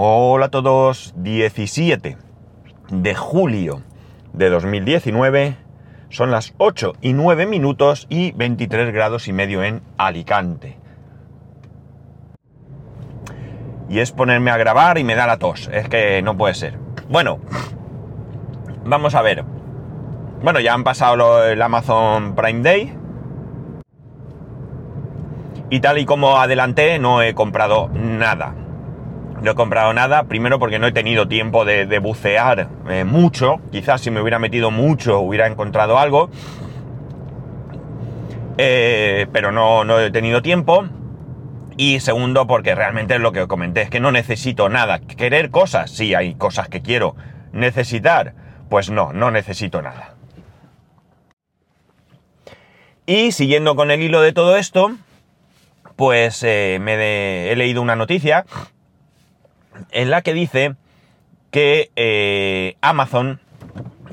Hola a todos, 17 de julio de 2019, son las 8 y 9 minutos y 23 grados y medio en Alicante. Y es ponerme a grabar y me da la tos, es que no puede ser. Bueno, vamos a ver. Bueno, ya han pasado el Amazon Prime Day. Y tal y como adelanté, no he comprado nada. No he comprado nada, primero porque no he tenido tiempo de, bucear eh, mucho. Quizás si me hubiera metido mucho hubiera encontrado algo. Eh, pero no, no he tenido tiempo. Y segundo, porque realmente es lo que comenté, es que no necesito nada. Querer cosas, sí, hay cosas que quiero. Necesitar, pues no, no necesito nada. Y siguiendo con el hilo de todo esto, pues eh, me he leído una noticia en la que dice que eh, Amazon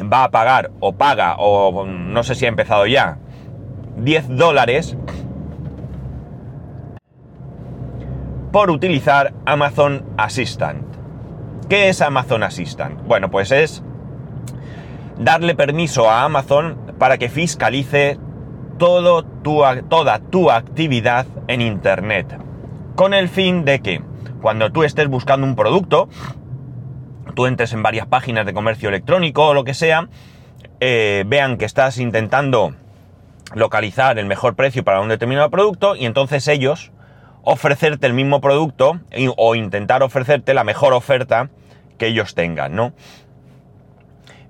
va a pagar o paga o no sé si ha empezado ya 10 dólares por utilizar Amazon Assistant. ¿Qué es Amazon Assistant? Bueno, pues es darle permiso a Amazon para que fiscalice todo tu, toda tu actividad en Internet. Con el fin de que cuando tú estés buscando un producto, tú entres en varias páginas de comercio electrónico o lo que sea, eh, vean que estás intentando localizar el mejor precio para un determinado producto y entonces ellos ofrecerte el mismo producto o intentar ofrecerte la mejor oferta que ellos tengan, ¿no?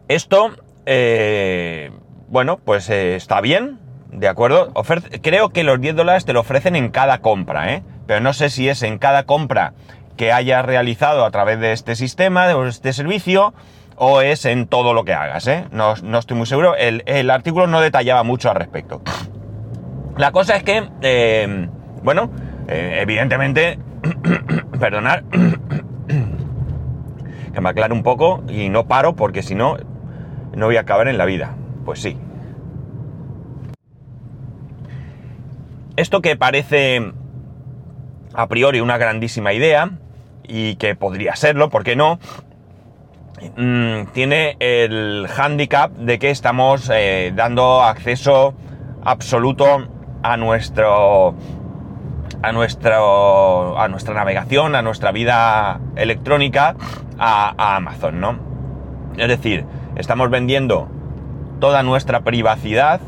Esto, eh, bueno, pues eh, está bien, ¿de acuerdo? Creo que los 10 dólares te lo ofrecen en cada compra, ¿eh? Pero no sé si es en cada compra que hayas realizado a través de este sistema, de este servicio, o es en todo lo que hagas, ¿eh? No, no estoy muy seguro. El, el artículo no detallaba mucho al respecto. La cosa es que, eh, bueno, eh, evidentemente, perdonad, que me aclare un poco y no paro porque si no, no voy a acabar en la vida. Pues sí. Esto que parece a priori una grandísima idea y que podría serlo, ¿por qué no? Mm, tiene el handicap de que estamos eh, dando acceso absoluto a nuestro a nuestro a nuestra navegación, a nuestra vida electrónica a, a Amazon, ¿no? Es decir, estamos vendiendo toda nuestra privacidad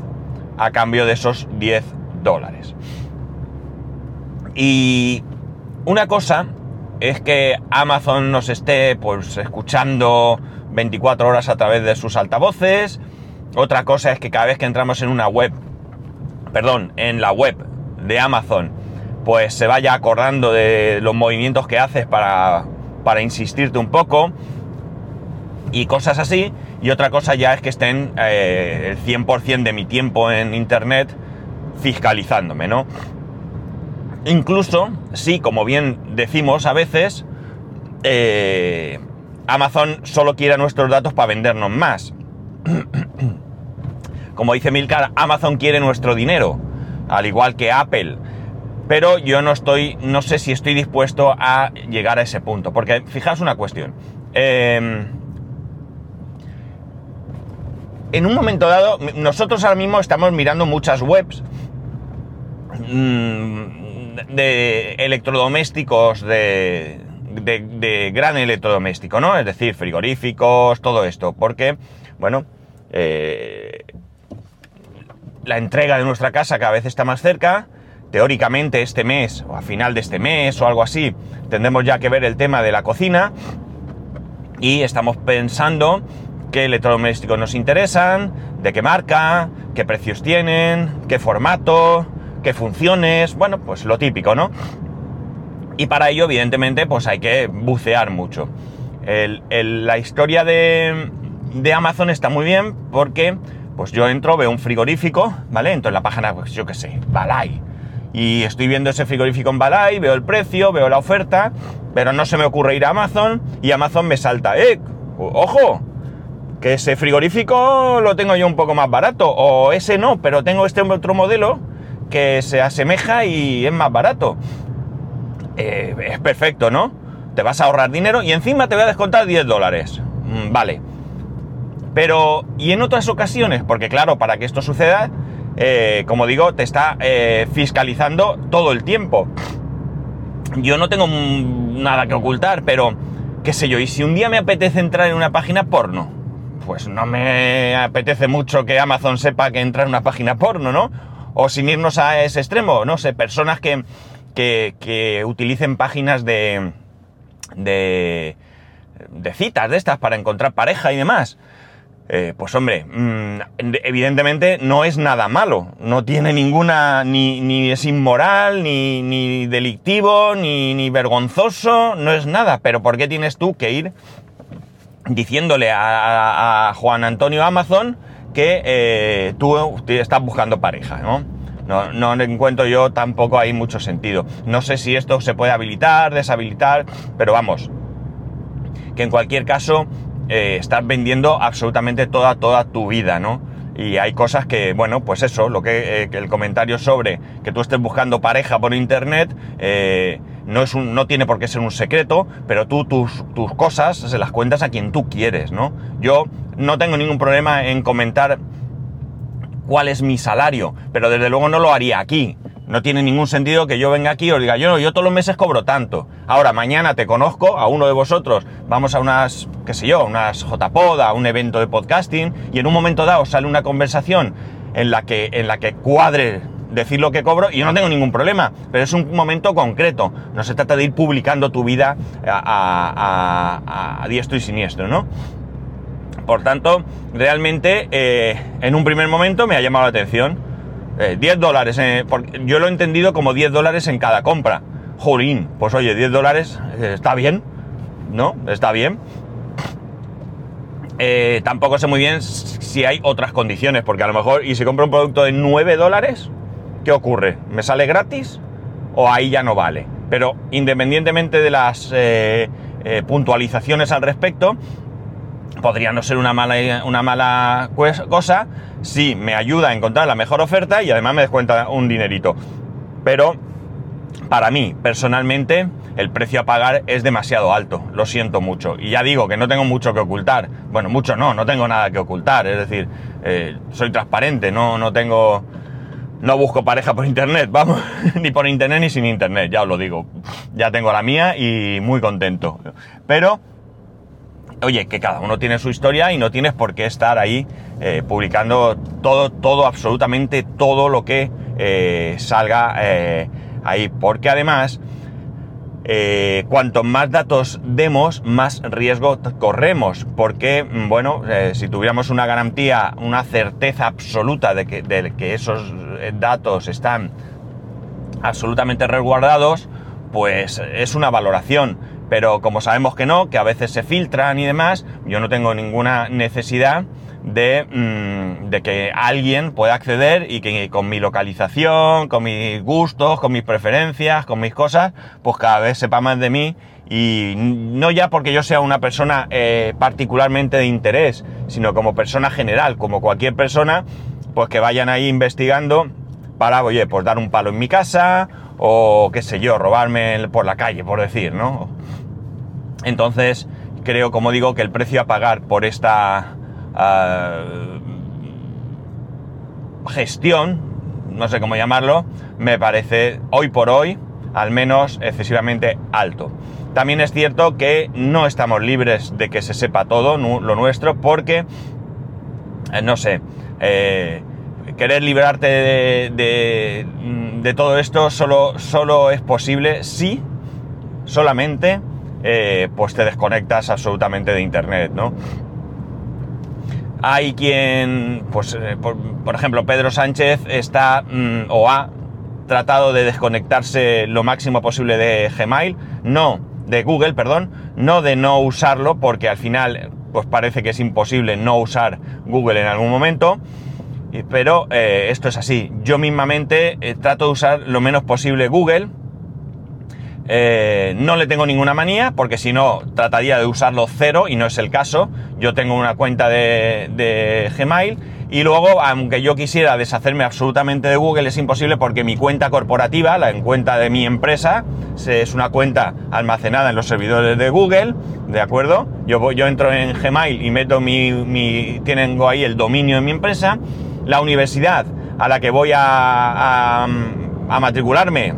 a cambio de esos 10 dólares. Y una cosa es que Amazon nos esté pues escuchando 24 horas a través de sus altavoces. Otra cosa es que cada vez que entramos en una web, perdón, en la web de Amazon, pues se vaya acordando de los movimientos que haces para, para insistirte un poco y cosas así. Y otra cosa ya es que estén eh, el 100% de mi tiempo en Internet fiscalizándome, ¿no? Incluso si, como bien decimos a veces, eh, Amazon solo quiere nuestros datos para vendernos más. Como dice Milcar, Amazon quiere nuestro dinero, al igual que Apple. Pero yo no estoy, no sé si estoy dispuesto a llegar a ese punto. Porque fijaos una cuestión. Eh, en un momento dado, nosotros ahora mismo estamos mirando muchas webs mm, de electrodomésticos de, de, gran electrodoméstico, ¿no? Es decir, frigoríficos, todo esto. Porque, bueno, eh, la entrega de nuestra casa cada vez está más cerca. Teóricamente este mes, o a final de este mes, o algo así, tendremos ya que ver el tema de la cocina. Y estamos pensando qué electrodomésticos nos interesan, de qué marca, qué precios tienen, qué formato, qué funciones, bueno, pues lo típico, ¿no? Y para ello, evidentemente, pues hay que bucear mucho. La historia de, de Amazon está muy bien porque, pues yo entro, veo un frigorífico, ¿vale? Entro en la página, pues yo qué sé, Balay. Y estoy viendo ese frigorífico en Balay, veo el precio, veo la oferta, pero no se me ocurre ir a Amazon y Amazon me salta, ¡eh! ¡Ojo! Que ese frigorífico lo tengo yo un poco más barato, o ese no, pero tengo este otro modelo que se asemeja y es más barato. Eh, es perfecto, ¿no? te vas a ahorrar dinero y encima te voy a descontar 10 dólares. Mm, vale. Pero, ¿y en otras ocasiones? Porque claro, para que esto suceda, eh, como digo, te está eh, fiscalizando todo el tiempo. Yo no tengo nada que ocultar, pero qué sé yo, y si un día me apetece entrar en una página porno, pues no me apetece mucho que Amazon sepa que entra en una página porno, ¿no? O sin irnos a ese extremo, no sé, personas que, que, utilicen páginas de, de, de citas de estas para encontrar pareja y demás. Eh, pues hombre, mm, evidentemente no es nada malo, no tiene ninguna, ni, es inmoral, ni, ni delictivo, ni, ni, vergonzoso, no es nada, pero ¿por qué tienes tú que ir diciéndole a, Juan Antonio Amazon que eh, tú estás buscando pareja, ¿no? No, no encuentro yo tampoco ahí mucho sentido. No sé si esto se puede habilitar, deshabilitar, pero vamos, que en cualquier caso eh, estás vendiendo absolutamente toda, toda tu vida, ¿no? Y hay cosas que, bueno, pues eso, lo que, eh, el comentario sobre que tú estés buscando pareja por internet eh, no, es un, no tiene por qué ser un secreto, pero tú tus, tus cosas se las cuentas a quien tú quieres, ¿no? Yo no tengo ningún problema en comentar cuál es mi salario, pero desde luego no lo haría aquí. No tiene ningún sentido que yo venga aquí y os diga, yo, yo todos los meses cobro tanto. Ahora, mañana te conozco, a uno de vosotros, vamos a unas, qué sé yo, unas JPod, a un evento de podcasting, y en un momento dado sale una conversación en la que, en la que cuadre decir lo que cobro y yo no tengo ningún problema, pero es un momento concreto. No se trata de ir publicando tu vida a, diestro y siniestro, ¿no? Por tanto, realmente, eh, en un primer momento me ha llamado la atención 10 eh, dólares, eh, yo lo he entendido como 10 dólares en cada compra. Jolín, pues oye, 10 dólares está bien, ¿no? Está bien. tampoco sé muy bien si hay otras condiciones, porque a lo mejor, y si compro un producto de 9 dólares, ¿qué ocurre? ¿Me sale gratis? ¿O ahí ya no vale? Pero independientemente de las puntualizaciones al respecto, podría no ser una mala, una mala cosa si me ayuda a encontrar la mejor oferta y además me descuenta un dinerito. Pero para mí, personalmente, el precio a pagar es demasiado alto, lo siento mucho. Y ya digo que no tengo mucho que ocultar. Bueno, mucho no, no tengo nada que ocultar. Es decir, eh, soy transparente, no, no tengo... No busco pareja por internet, vamos, ni por internet ni sin internet, ya os lo digo. Ya tengo la mía y muy contento. Pero oye, que cada uno tiene su historia y no tienes por qué estar ahí eh, publicando todo, todo, absolutamente todo lo que eh, salga eh, ahí. Porque además, cuanto más datos demos, más riesgo corremos. Porque, mm, bueno, si tuviéramos una garantía, una certeza absoluta de que, de que esos datos están absolutamente resguardados, pues es una valoración pero como sabemos que no, que a veces se filtran y demás, yo no tengo ninguna necesidad de, mm, de, que alguien pueda acceder y que con mi localización, con mis gustos, con mis preferencias, con mis cosas, pues cada vez sepa más de mí y no ya porque yo sea una persona eh, particularmente de interés, sino como persona general, como cualquier persona, pues que vayan ahí investigando para, oye, pues dar un palo en mi casa o qué sé yo, robarme por la calle, por decir, ¿no? Entonces, creo, como digo, que el precio a pagar por esta ah, gestión, no sé cómo llamarlo, me parece hoy por hoy, al menos excesivamente alto. También es cierto que no estamos libres de que se sepa todo lo nuestro porque, eh, no sé, eh, querer librarte de, todo esto solo, solo es posible si solamente eh, pues te desconectas absolutamente de Internet, ¿no? Hay quien, pues, eh, por, ejemplo, Pedro Sánchez está mm, o ha tratado de desconectarse lo máximo posible de Gmail, no, de Google, perdón, no de no usarlo, porque al final, pues parece que es imposible no usar Google en algún momento, pero eh, esto es así. Yo mismamente trato de usar lo menos posible Google, eh, no le tengo ninguna manía, porque si no, trataría de usarlo cero y no es el caso. Yo tengo una cuenta de, Gmail Y luego, aunque yo quisiera deshacerme absolutamente de Google, es imposible porque mi cuenta corporativa, la cuenta de mi empresa, es una cuenta almacenada en los servidores de Google, ¿de acuerdo? Yo, yo entro en Gmail y meto mi, mi, tengo ahí el dominio de mi empresa. La universidad a la que voy a, matricularme,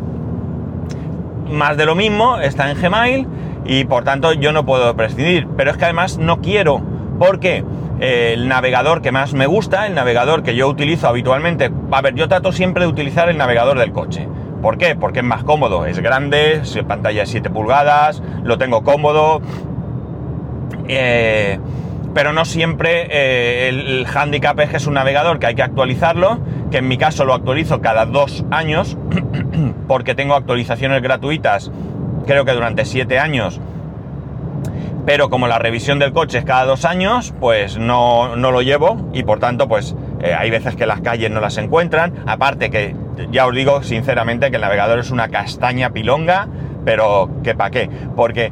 más de lo mismo, está en Gmail y por tanto yo no puedo prescindir. Pero es que además no quiero, porque el navegador que más me gusta, el navegador que yo utilizo habitualmente. A ver, yo trato siempre de utilizar el navegador del coche. ¿Por qué? Porque es más cómodo, es grande, pantalla de 7 pulgadas, lo tengo cómodo. Eh, pero no siempre eh, el, el, handicap es que es un navegador que hay que actualizarlo, que en mi caso lo actualizo cada dos años, porque tengo actualizaciones gratuitas, creo que durante 7 años pero como la revisión del coche es cada dos años, pues no, lo llevo y por tanto, pues eh, hay veces que las calles no las encuentran. Aparte que ya os digo sinceramente que el navegador es una castaña pilonga, pero que para qué. Porque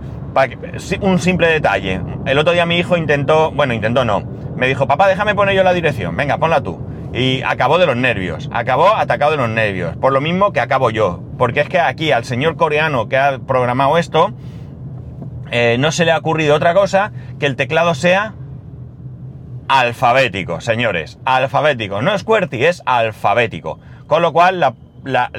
un simple detalle. El otro día mi hijo intentó, bueno, intentó no. Me dijo, papá, déjame poner yo la dirección. Venga, ponla tú. Y acabó de los nervios. Acabó atacado de los nervios. Por lo mismo que acabo yo. Porque es que aquí al señor coreano que ha programado esto, eh, no se le ha ocurrido otra cosa que el teclado sea alfabético, señores. Alfabético. No es QWERTY, es alfabético. Con lo cual, la, la,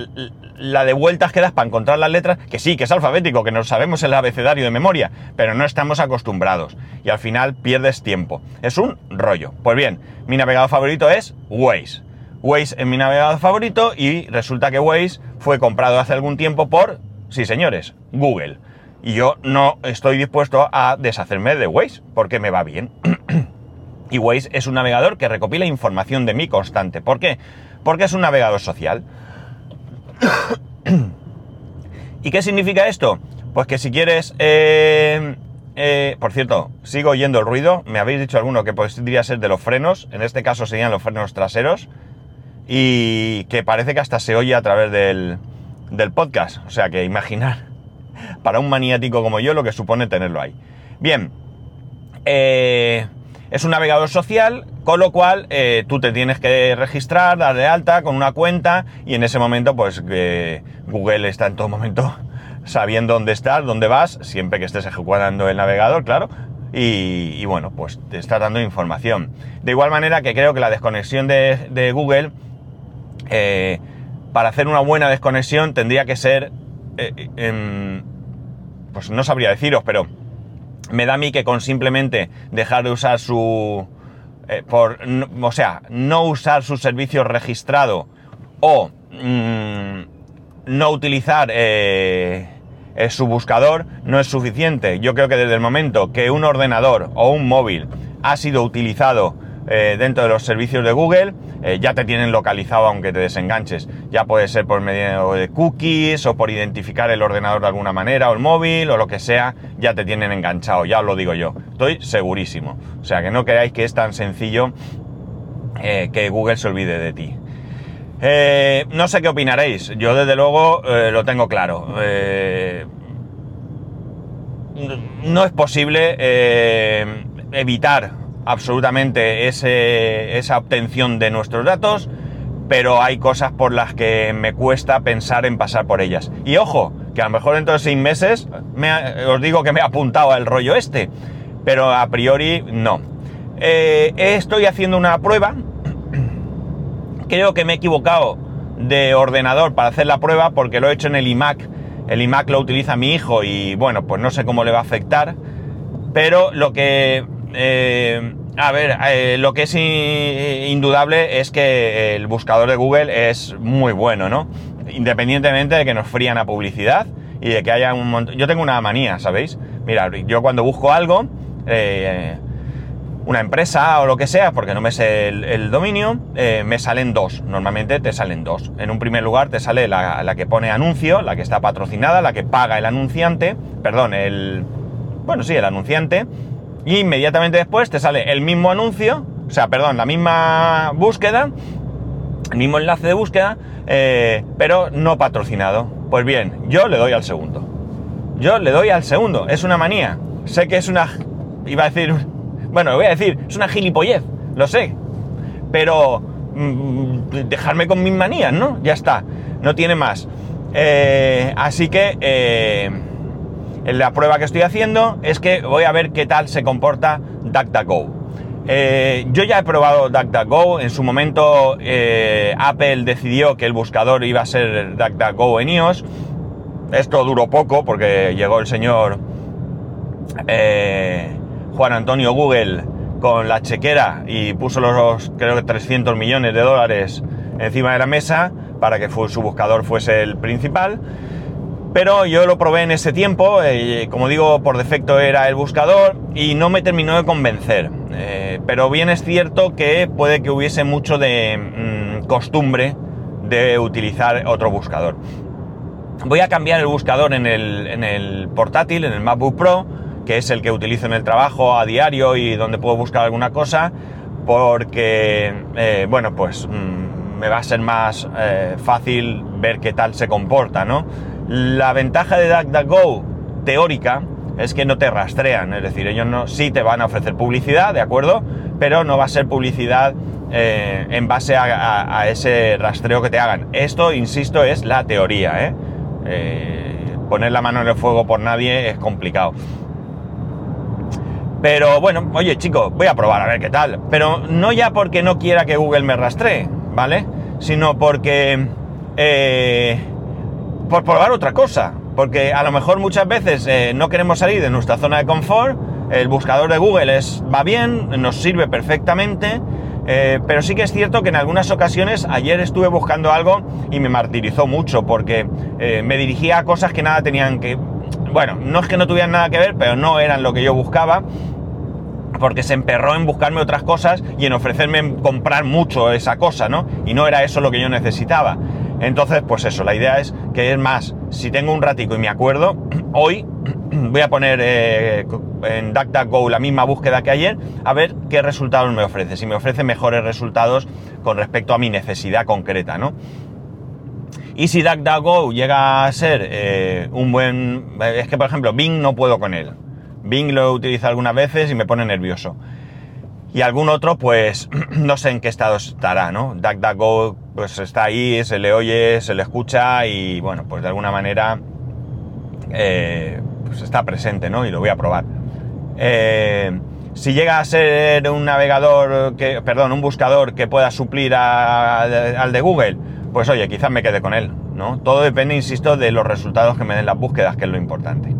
de vueltas que das para encontrar las letras, que sí, que es alfabético, que nos sabemos el abecedario de memoria, pero no estamos acostumbrados. Y al final pierdes tiempo. Es un rollo. Pues bien, mi navegador favorito es Waze. Waze es mi navegador favorito y resulta que Waze fue comprado hace algún tiempo por, sí señores, Google. Y yo no estoy dispuesto a deshacerme de Waze, porque me va bien. y Waze es un navegador que recopila información de mí constante. ¿Por qué? Porque es un navegador social. ¿Y qué significa esto? Pues que si quieres... Eh, eh, por cierto, sigo oyendo el ruido. Me habéis dicho alguno que podría ser de los frenos. En este caso serían los frenos traseros. Y que parece que hasta se oye a través del, del podcast. O sea que imaginar para un maniático como yo lo que supone tenerlo ahí. Bien, eh, es un navegador social, con lo cual eh, tú te tienes que registrar, dar de alta con una cuenta y en ese momento pues Google está en todo momento sabiendo dónde estás, dónde vas, siempre que estés ejecutando el navegador, claro. Y, bueno, pues te está dando información. De igual manera que creo que la desconexión de, Google, eh, para hacer una buena desconexión, tendría que ser en, pues no sabría deciros, pero me da a mí que con simplemente dejar de usar su... Eh, por, o sea, no usar su servicio registrado o mm, no utilizar eh, eh, su buscador no es suficiente. Yo creo que desde el momento que un ordenador o un móvil ha sido utilizado dentro de los servicios de Google, eh, ya te tienen localizado aunque te desenganches. Ya puede ser por medio de cookies o por identificar el ordenador de alguna manera o el móvil o lo que sea, ya te tienen enganchado, ya os lo digo yo. Estoy segurísimo. O sea que no creáis que es tan sencillo eh, que Google se olvide de ti. Eh, no sé qué opinaréis. Yo desde luego lo tengo claro. no es posible evitar absolutamente esa obtención de nuestros datos, pero hay cosas por las que me cuesta pensar en pasar por ellas. Y ojo, que a lo mejor dentro de seis meses os digo que me he apuntado al rollo este, pero a priori no. Eh, estoy haciendo una prueba, creo que me he equivocado de ordenador para hacer la prueba porque lo he hecho en el iMac. El iMac lo utiliza mi hijo y bueno, pues no sé cómo le va a afectar, pero lo que eh, a ver, eh, lo que es indudable es que el buscador de Google es muy bueno, ¿no? Independientemente de que nos frían a publicidad y de que haya un montón... Yo tengo una manía, ¿sabéis? Mira, yo cuando busco algo, eh, una empresa o lo que sea, porque no me sé el, dominio, me salen dos. Normalmente te salen dos. En un primer lugar te sale la, la, que pone anuncio, la que está patrocinada, la que paga el anunciante, perdón, el... Bueno, sí, el anunciante y inmediatamente después te sale el mismo anuncio, o sea, perdón, la misma búsqueda, el mismo enlace de búsqueda, eh, pero no patrocinado. Pues bien, yo le doy al segundo. Yo le doy al segundo. Es una manía. Sé que es una... Iba a decir... Bueno, voy a decir, es una gilipollez. Lo sé. pero mm, dejarme con mis manías, ¿no? Ya está, no tiene más. Eh, así que eh, la prueba que estoy haciendo es que voy a ver qué tal se comporta DuckDuckGo. Eh, yo ya he probado DuckDuckGo, en su momento Apple decidió que el buscador iba a ser DuckDuckGo en iOS. Esto duró poco porque llegó el señor Juan Antonio Google con la chequera y puso los, creo que 300 millones de dólares encima de la mesa para que su buscador fuese el principal. Pero yo lo probé en ese tiempo, eh, como digo, por defecto era el buscador y no me terminó de convencer. Eh, pero bien es cierto que puede que hubiese mucho de mm, costumbre de utilizar otro buscador. Voy a cambiar el buscador en el, en el portátil, en el MacBook Pro, que es el que utilizo en el trabajo a diario y donde puedo buscar alguna cosa, porque, eh, bueno, pues mm, me va a ser más fácil ver qué tal se comporta, ¿no? La ventaja de DuckDuckGo teórica es que no te rastrean, es decir, ellos no, sí te van a ofrecer publicidad, ¿de acuerdo? Pero no va a ser publicidad eh, en base a, ese rastreo que te hagan. Esto, insisto, es la teoría, ¿eh? Poner la mano en el fuego por nadie es complicado. Pero bueno, oye chicos, voy a probar a ver qué tal. Pero no ya porque no quiera que Google me rastree, ¿vale? Sino porque... Eh, por probar otra cosa. Porque a lo mejor muchas veces eh, no queremos salir de nuestra zona de confort. El buscador de Google es, va bien, nos sirve perfectamente. Eh, pero sí que es cierto que en algunas ocasiones ayer estuve buscando algo y me martirizó mucho porque me dirigía a cosas que nada tenían que bueno, no es que no tuvieran nada que ver, pero no eran lo que yo buscaba, porque se emperró en buscarme otras cosas y en ofrecerme comprar mucho esa cosa, ¿no? Y no era eso lo que yo necesitaba. Entonces, pues eso, la idea es que es más, si tengo un ratico y me acuerdo, hoy voy a poner eh, en DuckDuckGo la misma búsqueda que ayer, a ver qué resultados me ofrece, si me ofrece mejores resultados con respecto a mi necesidad concreta, ¿no? Y si DuckDuckGo llega a ser eh, un buen... Es que, por ejemplo, Bing no puedo con él. Bing lo utilizo algunas veces y me pone nervioso. Y algún otro, pues, no sé en qué estado estará, ¿no? DuckDuckGo, pues está ahí, se le oye, se le escucha y, bueno, pues de alguna manera, eh, pues está presente, ¿no? Y lo voy a probar. Eh, si llega a ser un navegador, que, perdón, un buscador que pueda suplir al de Google, pues oye, quizás me quede con él, ¿no? Todo depende, insisto, de los resultados que me den las búsquedas, que es lo importante.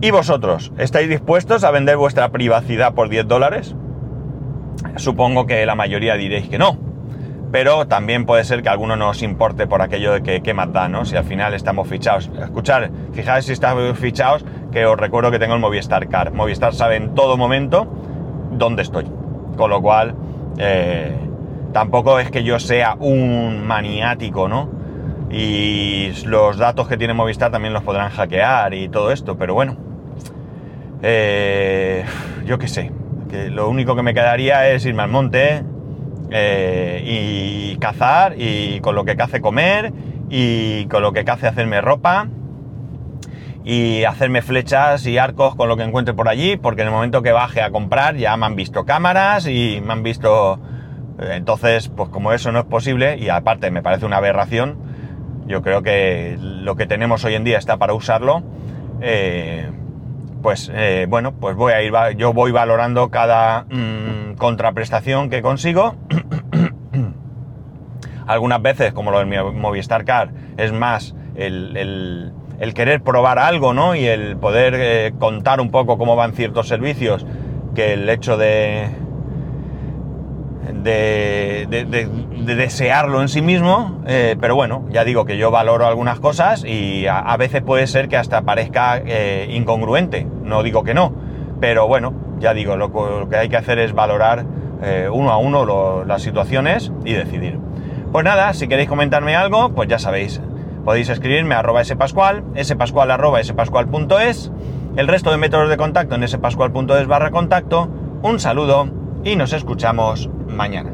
¿Y vosotros? ¿Estáis dispuestos a vender vuestra privacidad por 10 dólares? Supongo que la mayoría diréis que no. Pero también puede ser que alguno nos importe por aquello de que qué más da, ¿no? Si al final estamos fichados. Escuchar, fijaos si estamos fichados, que os recuerdo que tengo el Movistar Car. Movistar sabe en todo momento dónde estoy. Con lo cual, eh, Tampoco es que yo sea un maniático, ¿no? Y los datos que tiene Movistar también los podrán hackear y todo esto, pero bueno. Eh, yo qué sé. Que lo único que me quedaría es irme al monte eh, y cazar y con lo que cace comer y con lo que cace hacerme ropa y hacerme flechas y arcos con lo que encuentre por allí, porque en el momento que baje a comprar ya me han visto cámaras y me han visto entonces, pues como eso no es posible, y aparte me parece una aberración, yo creo que lo que tenemos hoy en día está para usarlo, eh, pues eh, bueno, pues voy a ir, yo voy valorando cada mm, contraprestación que consigo. Algunas veces, como lo del Movistar Car, es más el, querer probar algo, ¿no? Y el poder eh, contar un poco cómo van ciertos servicios que el hecho de, de, desearlo en sí mismo, eh, pero bueno, ya digo que yo valoro algunas cosas y a, veces puede ser que hasta parezca eh, incongruente, no digo que no, pero bueno, ya digo, lo, que hay que hacer es valorar eh, uno a uno las situaciones y decidir. Pues nada, si queréis comentarme algo, pues ya sabéis, podéis escribirme a arroba spascual, spascual arroba el resto de métodos de contacto en spascual.es barra contacto, un saludo y nos escuchamos mañana.